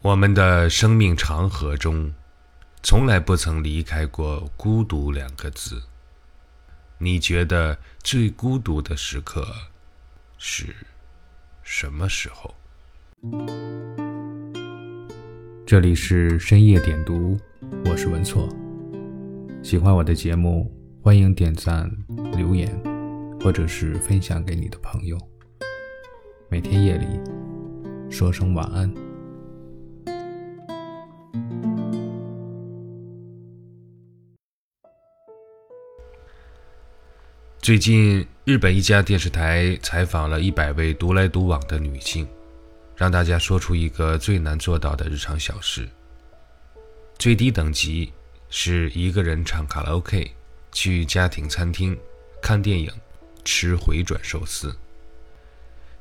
我们的生命长河中，从来不曾离开过“孤独”两个字。你觉得最孤独的时刻是什么时候？这里是深夜点读，我是文措。喜欢我的节目，欢迎点赞、留言，或者是分享给你的朋友。每天夜里说声晚安。最近，日本一家电视台采访了一百位独来独往的女性，让大家说出一个最难做到的日常小事。最低等级是一个人唱卡拉 OK，去家庭餐厅看电影，吃回转寿司。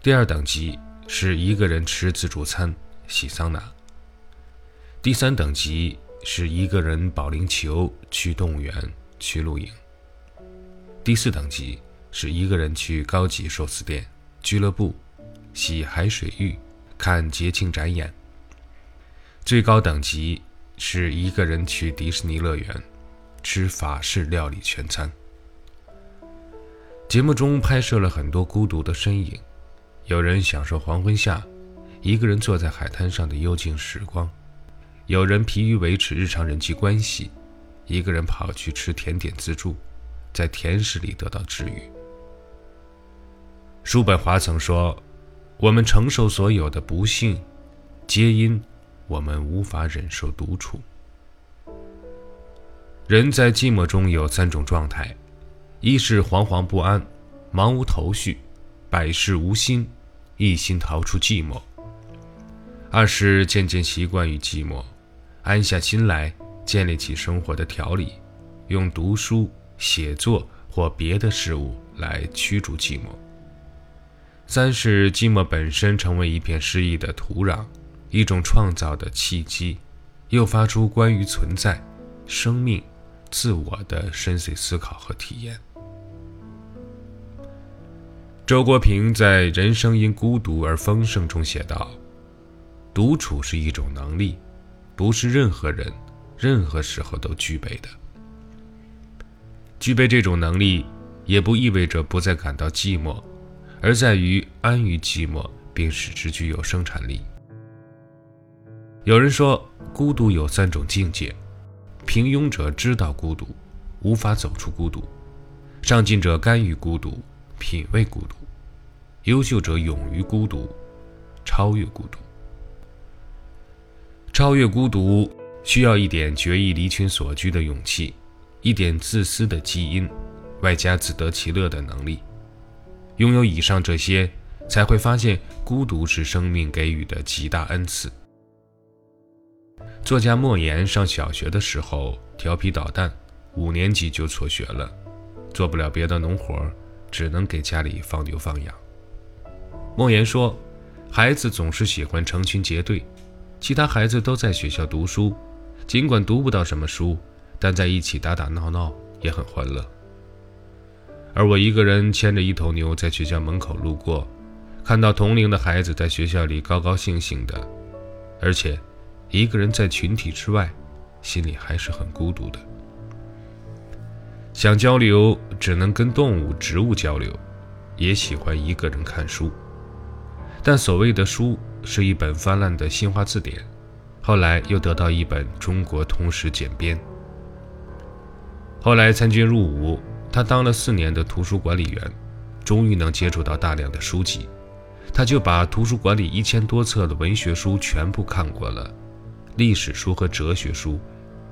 第二等级是一个人吃自助餐，洗桑拿。第三等级是一个人保龄球，去动物园，去露营。第四等级是一个人去高级寿司店、俱乐部、洗海水浴、看节庆展演。最高等级是一个人去迪士尼乐园，吃法式料理全餐。节目中拍摄了很多孤独的身影，有人享受黄昏下一个人坐在海滩上的幽静时光，有人疲于维持日常人际关系，一个人跑去吃甜点自助。在甜食里得到治愈。叔本华曾说：“我们承受所有的不幸，皆因我们无法忍受独处。”人在寂寞中有三种状态：一是惶惶不安、茫无头绪、百事无心，一心逃出寂寞；二是渐渐习惯于寂寞，安下心来，建立起生活的条理，用读书。写作或别的事物来驱逐寂寞。三是寂寞本身成为一片诗意的土壤，一种创造的契机，诱发出关于存在、生命、自我的深邃思考和体验。周国平在《人生因孤独而丰盛》中写道：“独处是一种能力，不是任何人、任何时候都具备的。”具备这种能力，也不意味着不再感到寂寞，而在于安于寂寞，并使之具有生产力。有人说，孤独有三种境界：平庸者知道孤独，无法走出孤独；上进者甘于孤独，品味孤独；优秀者勇于孤独，超越孤独。超越孤独，需要一点决意离群所居的勇气。一点自私的基因，外加自得其乐的能力，拥有以上这些，才会发现孤独是生命给予的极大恩赐。作家莫言上小学的时候调皮捣蛋，五年级就辍学了，做不了别的农活，只能给家里放牛放羊。莫言说，孩子总是喜欢成群结队，其他孩子都在学校读书，尽管读不到什么书。但在一起打打闹闹也很欢乐，而我一个人牵着一头牛在学校门口路过，看到同龄的孩子在学校里高高兴兴的，而且一个人在群体之外，心里还是很孤独的。想交流，只能跟动物、植物交流，也喜欢一个人看书，但所谓的书是一本泛滥的新华字典，后来又得到一本中国通史简编。后来参军入伍，他当了四年的图书管理员，终于能接触到大量的书籍，他就把图书馆里一千多册的文学书全部看过了，历史书和哲学书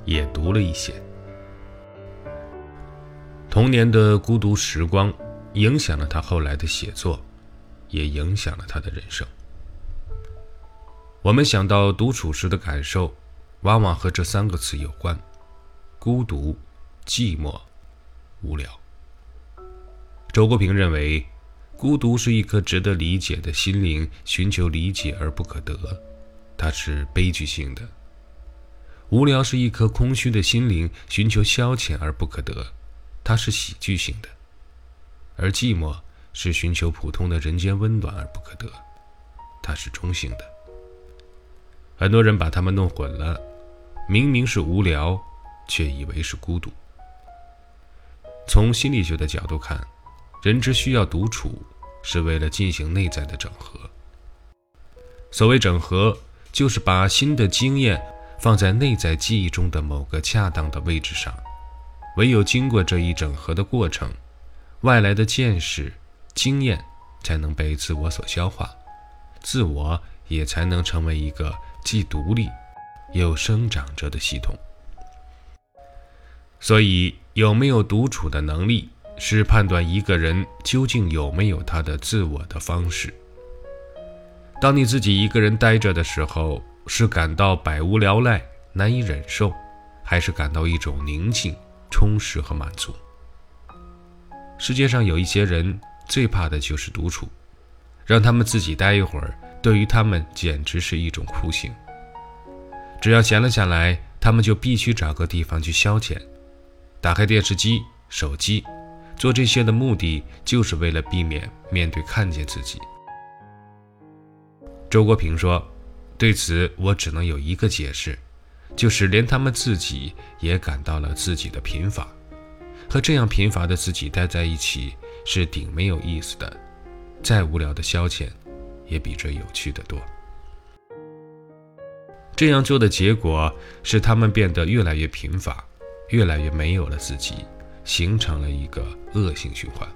也读了一些。童年的孤独时光影响了他后来的写作，也影响了他的人生。我们想到独处时的感受，往往和这三个词有关：孤独。寂寞、无聊。周国平认为，孤独是一颗值得理解的心灵寻求理解而不可得，它是悲剧性的；无聊是一颗空虚的心灵寻求消遣而不可得，它是喜剧性的；而寂寞是寻求普通的人间温暖而不可得，它是中性的。很多人把他们弄混了，明明是无聊，却以为是孤独。从心理学的角度看，人之需要独处，是为了进行内在的整合。所谓整合，就是把新的经验放在内在记忆中的某个恰当的位置上。唯有经过这一整合的过程，外来的见识、经验才能被自我所消化，自我也才能成为一个既独立又生长着的系统。所以，有没有独处的能力，是判断一个人究竟有没有他的自我的方式。当你自己一个人待着的时候，是感到百无聊赖、难以忍受，还是感到一种宁静、充实和满足？世界上有一些人最怕的就是独处，让他们自己待一会儿，对于他们简直是一种酷刑。只要闲了下来，他们就必须找个地方去消遣。打开电视机、手机，做这些的目的就是为了避免面对看见自己。周国平说：“对此，我只能有一个解释，就是连他们自己也感到了自己的贫乏，和这样贫乏的自己待在一起是顶没有意思的。再无聊的消遣，也比这有趣的多。这样做的结果是，他们变得越来越贫乏。”越来越没有了自己，形成了一个恶性循环。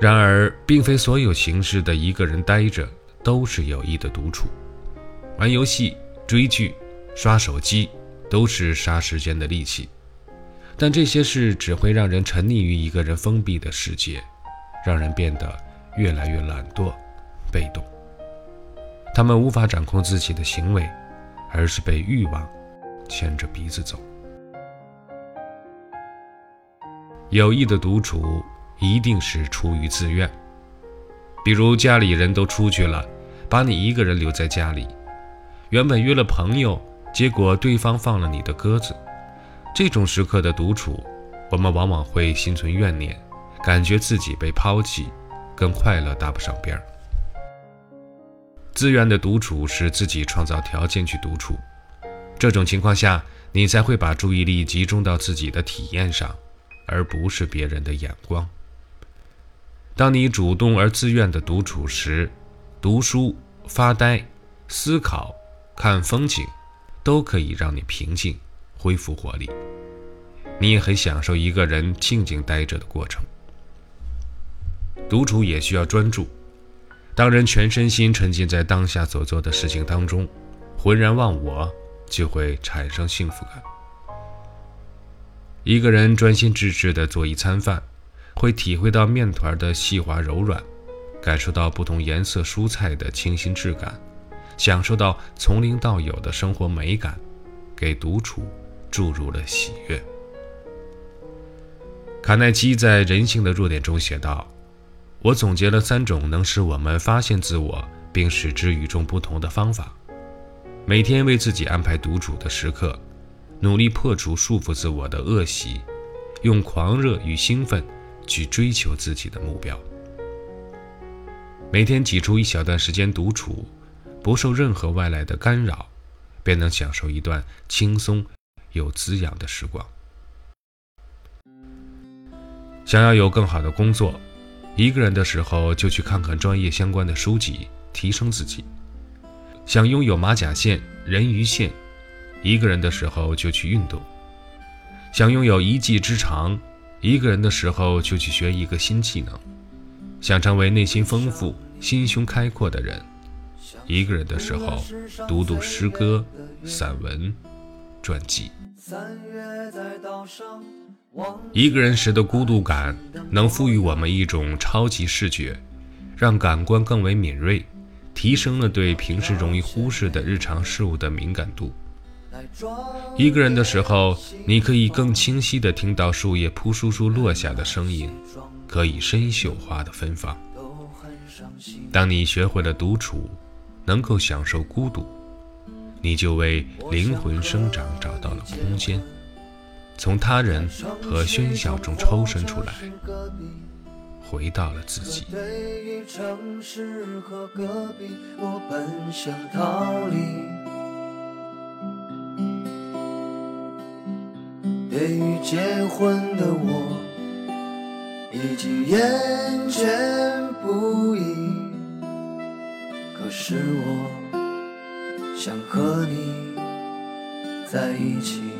然而，并非所有形式的一个人待着都是有益的独处。玩游戏、追剧、刷手机都是杀时间的利器，但这些事只会让人沉溺于一个人封闭的世界，让人变得越来越懒惰、被动。他们无法掌控自己的行为，而是被欲望。牵着鼻子走。有意的独处一定是出于自愿，比如家里人都出去了，把你一个人留在家里。原本约了朋友，结果对方放了你的鸽子。这种时刻的独处，我们往往会心存怨念，感觉自己被抛弃，跟快乐搭不上边儿。自愿的独处是自己创造条件去独处。这种情况下，你才会把注意力集中到自己的体验上，而不是别人的眼光。当你主动而自愿的独处时，读书、发呆、思考、看风景，都可以让你平静、恢复活力。你也很享受一个人静静待着的过程。独处也需要专注。当人全身心沉浸在当下所做的事情当中，浑然忘我。就会产生幸福感。一个人专心致志地做一餐饭，会体会到面团的细滑柔软，感受到不同颜色蔬菜的清新质感，享受到从零到有的生活美感，给独处注入了喜悦。卡耐基在《人性的弱点》中写道：“我总结了三种能使我们发现自我并使之与众不同的方法。”每天为自己安排独处的时刻，努力破除束缚自我的恶习，用狂热与兴奋去追求自己的目标。每天挤出一小段时间独处，不受任何外来的干扰，便能享受一段轻松又滋养的时光。想要有更好的工作，一个人的时候就去看看专业相关的书籍，提升自己。想拥有马甲线、人鱼线，一个人的时候就去运动；想拥有一技之长，一个人的时候就去学一个新技能；想成为内心丰富、心胸开阔的人，一个人的时候读读诗歌、散文、传记。一个人时的孤独感，能赋予我们一种超级视觉，让感官更为敏锐。提升了对平时容易忽视的日常事物的敏感度。一个人的时候，你可以更清晰地听到树叶扑簌簌落下的声音，可以深嗅花的芬芳。当你学会了独处，能够享受孤独，你就为灵魂生长找到了空间，从他人和喧嚣中抽身出来，回到了自己。对于城市和隔壁，我本想逃离。对于结婚的我，已经厌倦不已。可是我想和你在一起。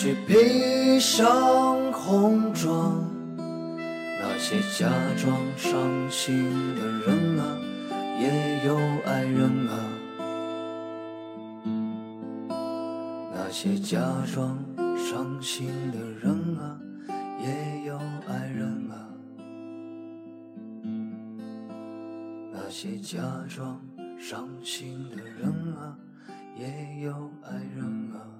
去披上红妆，那些假装伤心的人啊，也有爱人啊。那些假装伤心的人啊，也有爱人啊。那些假装伤心的人啊，也有爱人啊。